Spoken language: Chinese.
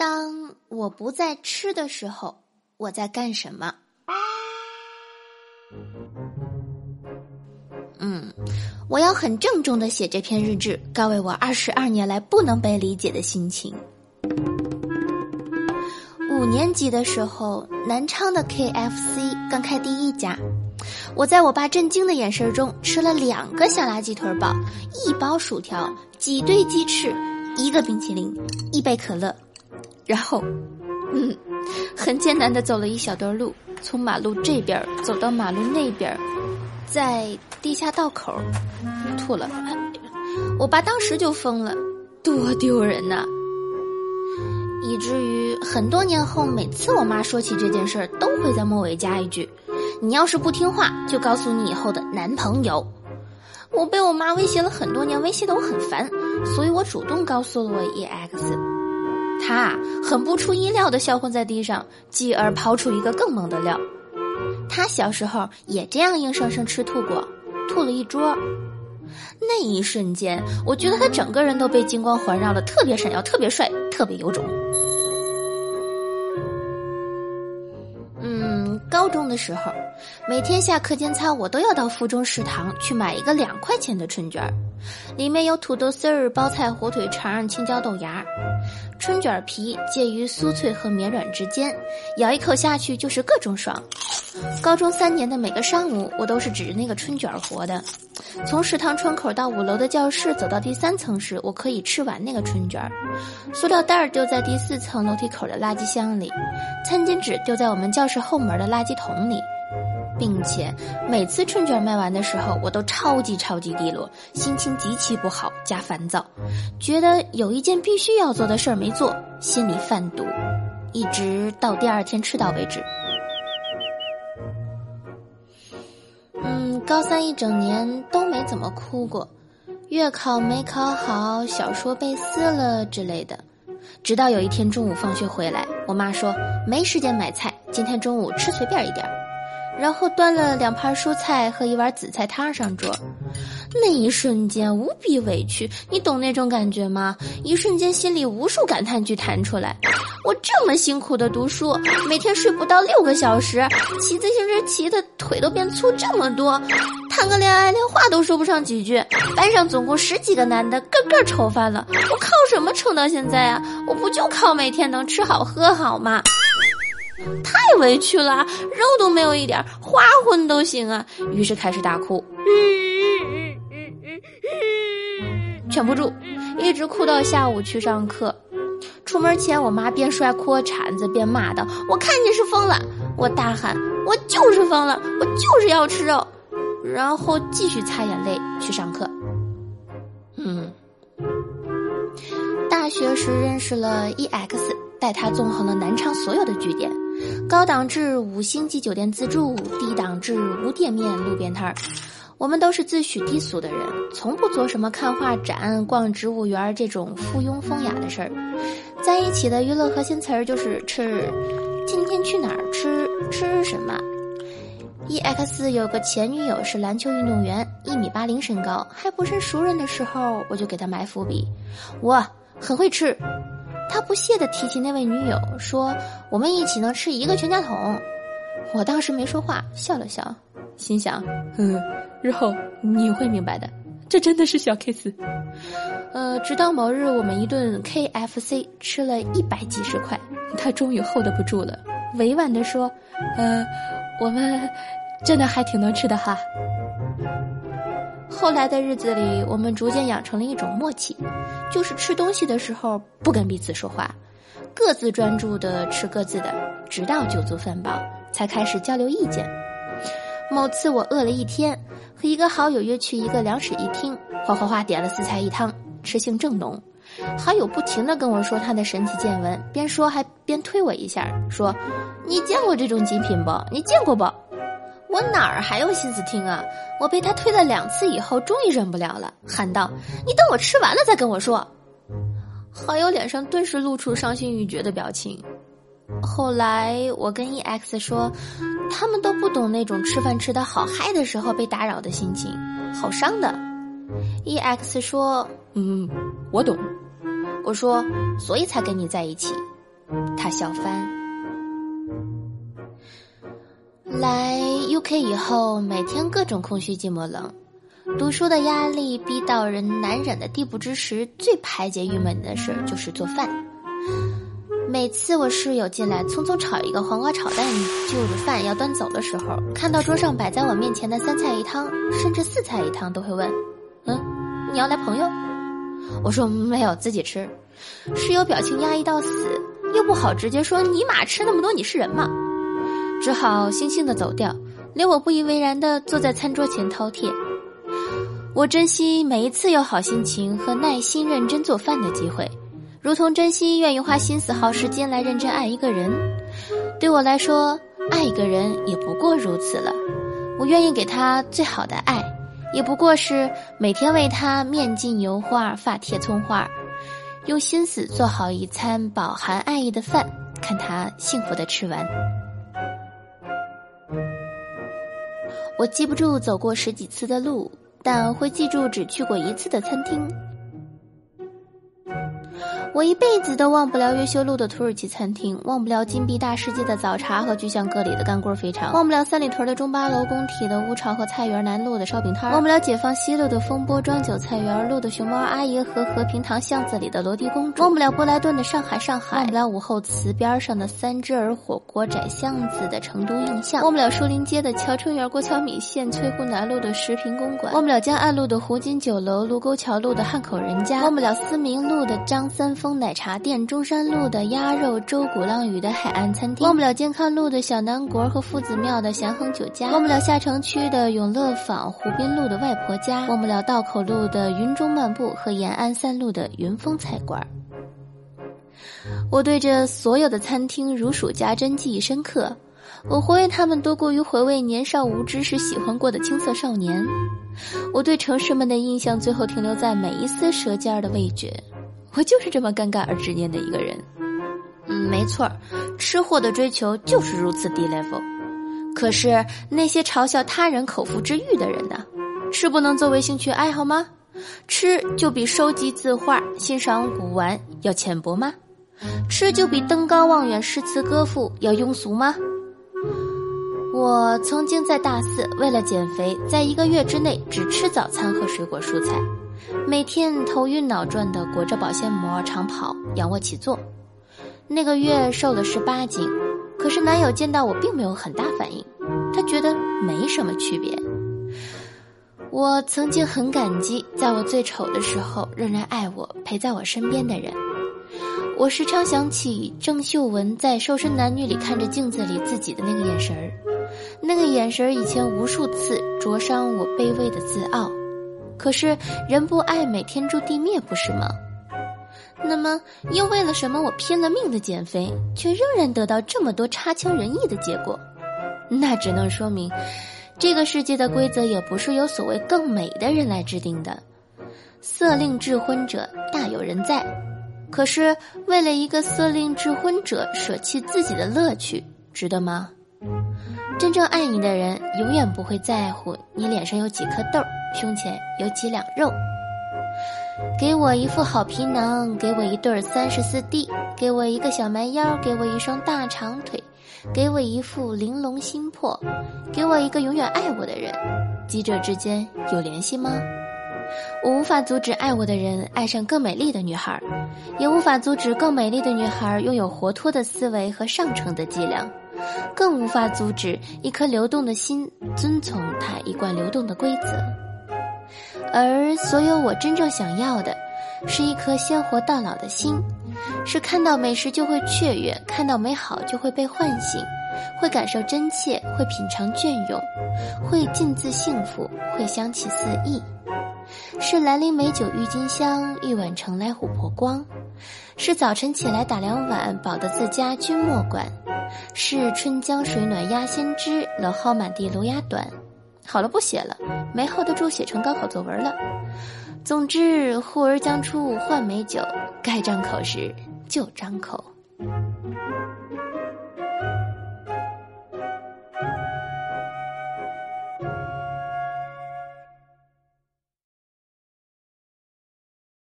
当我不在吃的时候，我在干什么？嗯，我要很郑重的写这篇日志，告慰我二十二年来不能被理解的心情。五年级的时候，南昌的 KFC 刚开第一家，我在我爸震惊的眼神中吃了两个小垃圾腿堡，一包薯条，几对鸡翅，一个冰淇淋，一杯可乐。然后，嗯，很艰难的走了一小段路，从马路这边走到马路那边，在地下道口吐了。我爸当时就疯了，多丢人呐！以至于很多年后，每次我妈说起这件事儿，都会在末尾加一句：“你要是不听话，就告诉你以后的男朋友。”我被我妈威胁了很多年，威胁的我很烦，所以我主动告诉了我 EX。他很不出意料的销魂在地上，继而抛出一个更猛的料。他小时候也这样硬生生吃吐过，吐了一桌。那一瞬间，我觉得他整个人都被金光环绕了，特别闪耀，特别帅，特别有种。嗯，高中的时候，每天下课间操，我都要到附中食堂去买一个两块钱的春卷儿，里面有土豆丝儿、包菜、火腿肠、青椒豆芽。春卷皮介于酥脆和绵软之间，咬一口下去就是各种爽。高中三年的每个上午，我都是指着那个春卷活的。从食堂窗口到五楼的教室，走到第三层时，我可以吃完那个春卷儿。塑料袋儿丢在第四层楼梯口的垃圾箱里，餐巾纸丢在我们教室后门的垃圾桶里。并且每次春卷卖完的时候，我都超级超级低落，心情极其不好加烦躁，觉得有一件必须要做的事儿没做，心里犯堵，一直到第二天吃到为止。嗯，高三一整年都没怎么哭过，月考没考好，小说被撕了之类的，直到有一天中午放学回来，我妈说没时间买菜，今天中午吃随便一点儿。然后端了两盘蔬菜和一碗紫菜汤上桌，那一瞬间无比委屈，你懂那种感觉吗？一瞬间心里无数感叹句弹出来。我这么辛苦的读书，每天睡不到六个小时，骑自行车骑的腿都变粗这么多，谈个恋爱连话都说不上几句，班上总共十几个男的，个个愁翻了。我靠什么撑到现在啊？我不就靠每天能吃好喝好吗？太委屈了，肉都没有一点，花荤都行啊。于是开始大哭，劝不住，一直哭到下午去上课。出门前，我妈边摔锅铲子边骂道：“我看你是疯了！”我大喊：“我就是疯了，我就是要吃肉！”然后继续擦眼泪去上课。嗯，大学时认识了 EX，带他纵横了南昌所有的据点。高档至五星级酒店自助，低档至无店面路边摊儿，我们都是自诩低俗的人，从不做什么看画展、逛植物园这种附庸风雅的事儿。在一起的娱乐核心词儿就是吃。今天去哪儿吃？吃什么？EX 有个前女友是篮球运动员，一米八零身高，还不是熟人的时候，我就给他埋伏笔，我很会吃。他不屑地提起那位女友，说：“我们一起能吃一个全家桶。”我当时没说话，笑了笑，心想：“嗯，日后你会明白的，这真的是小 case。”呃，直到某日，我们一顿 KFC 吃了一百几十块，他终于 hold 不住了，委婉地说：“呃，我们真的还挺能吃的哈。”后来的日子里，我们逐渐养成了一种默契，就是吃东西的时候不跟彼此说话，各自专注的吃各自的，直到酒足饭饱才开始交流意见。某次我饿了一天，和一个好友约去一个两室一厅，哗哗哗点了四菜一汤，吃性正浓。好友不停的跟我说他的神奇见闻，边说还边推我一下，说：“你见过这种极品不？你见过不？”我哪儿还有心思听啊！我被他推了两次以后，终于忍不了了，喊道：“你等我吃完了再跟我说。”好友脸上顿时露出伤心欲绝的表情。后来我跟 EX 说，他们都不懂那种吃饭吃的好嗨的时候被打扰的心情，好伤的。EX 说：“嗯，我懂。”我说：“所以才跟你在一起。”他笑翻。来 UK 以后，每天各种空虚、寂寞、冷，读书的压力逼到人难忍的地步之时，最排解郁闷的事就是做饭。每次我室友进来，匆匆炒一个黄瓜炒蛋，就着饭要端走的时候，看到桌上摆在我面前的三菜一汤，甚至四菜一汤，都会问：“嗯，你要来朋友？”我说：“没有，自己吃。”室友表情压抑到死，又不好直接说：“尼玛吃那么多，你是人吗？”只好悻悻的走掉，留我不以为然的坐在餐桌前饕餮。我珍惜每一次有好心情和耐心认真做饭的机会。如同珍惜愿意花心思耗时间来认真爱一个人，对我来说，爱一个人也不过如此了。我愿意给他最好的爱，也不过是每天为他面浸油花，发贴葱花，用心思做好一餐饱含爱意的饭，看他幸福的吃完。我记不住走过十几次的路，但会记住只去过一次的餐厅。我一辈子都忘不了越秀路的土耳其餐厅，忘不了金币大世界的早茶和巨象阁里的干锅肥肠，忘不了三里屯的中八楼工体的乌巢和菜园南路的烧饼摊，忘不了解放西路的风波庄韭菜园路的熊猫阿姨和和平堂巷子里的罗迪公主，忘不了布莱顿的上海上海，忘不了午后祠边上的三只耳火锅窄巷子的成都印象，忘不了树林街的乔春园过桥米线，翠湖南路的石屏公馆，忘不了江岸路的湖景酒楼，卢沟桥路的汉口人家，忘不了思明路的张三。风奶茶店、中山路的鸭肉粥、鼓浪屿的海岸餐厅，忘不了健康路的小南国和夫子庙的祥恒酒家，忘不了下城区的永乐坊、湖滨路的外婆家，忘不了道口路的云中漫步和延安三路的云峰菜馆。我对这所有的餐厅如数家珍，记忆深刻。我回味他们多过于回味年少无知时喜欢过的青涩少年。我对城市们的印象最后停留在每一丝舌尖的味觉。我就是这么尴尬而执念的一个人，嗯，没错，吃货的追求就是如此低 level。可是那些嘲笑他人口腹之欲的人呢？吃不能作为兴趣爱好吗？吃就比收集字画、欣赏古玩要浅薄吗？吃就比登高望远、诗词歌赋要庸俗吗？我曾经在大四为了减肥，在一个月之内只吃早餐和水果蔬菜。每天头晕脑转的裹着保鲜膜长跑、仰卧起坐，那个月瘦了十八斤。可是男友见到我并没有很大反应，他觉得没什么区别。我曾经很感激，在我最丑的时候仍然爱我、陪在我身边的人。我时常想起郑秀文在《瘦身男女》里看着镜子里自己的那个眼神儿，那个眼神儿以前无数次灼伤我卑微的自傲。可是人不爱美，天诛地灭，不是吗？那么又为了什么我拼了命的减肥，却仍然得到这么多差强人意的结果？那只能说明，这个世界的规则也不是由所谓更美的人来制定的。色令智昏者大有人在，可是为了一个色令智昏者舍弃自己的乐趣，值得吗？真正爱你的人，永远不会在乎你脸上有几颗痘。胸前有几两肉，给我一副好皮囊，给我一对三十四 D，给我一个小蛮腰，给我一双大长腿，给我一副玲珑心魄，给我一个永远爱我的人。几者之间有联系吗？我无法阻止爱我的人爱上更美丽的女孩，也无法阻止更美丽的女孩拥有活脱的思维和上乘的伎俩，更无法阻止一颗流动的心遵从它一贯流动的规则。而所有我真正想要的，是一颗鲜活到老的心，是看到美食就会雀跃，看到美好就会被唤醒，会感受真切，会品尝隽永，会尽自幸福，会香气四溢。是兰陵美酒郁金香，一碗盛来琥珀光；是早晨起来打两碗，饱得自家君莫管；是春江水暖鸭先知，蒌蒿满地芦芽短。好了，不写了，没 hold 住写成高考作文了。总之，呼儿将出换美酒，该张口时就张口。